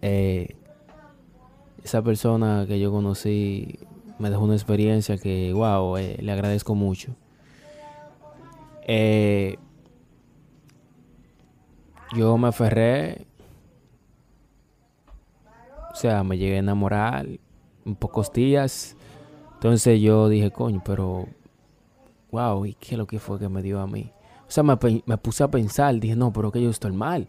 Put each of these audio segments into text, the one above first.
Eh, esa persona que yo conocí me dejó una experiencia que, wow, eh, le agradezco mucho. Eh, yo me aferré, o sea, me llegué a enamorar en pocos días. Entonces yo dije, coño, pero, wow, ¿y qué es lo que fue que me dio a mí? O sea, me, me puse a pensar, dije, no, pero que yo estoy mal.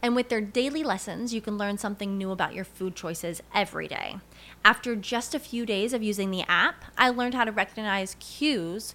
And with their daily lessons, you can learn something new about your food choices every day. After just a few days of using the app, I learned how to recognize cues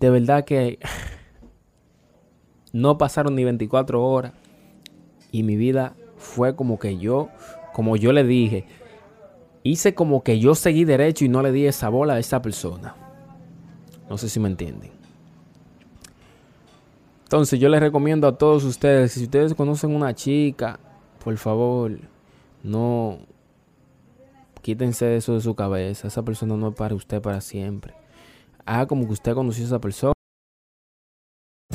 de verdad que no pasaron ni 24 horas y mi vida fue como que yo, como yo le dije, hice como que yo seguí derecho y no le di esa bola a esa persona. No sé si me entienden. Entonces yo les recomiendo a todos ustedes, si ustedes conocen una chica, por favor, no quítense eso de su cabeza. Esa persona no es para usted para siempre haga como que usted conoció a esa persona.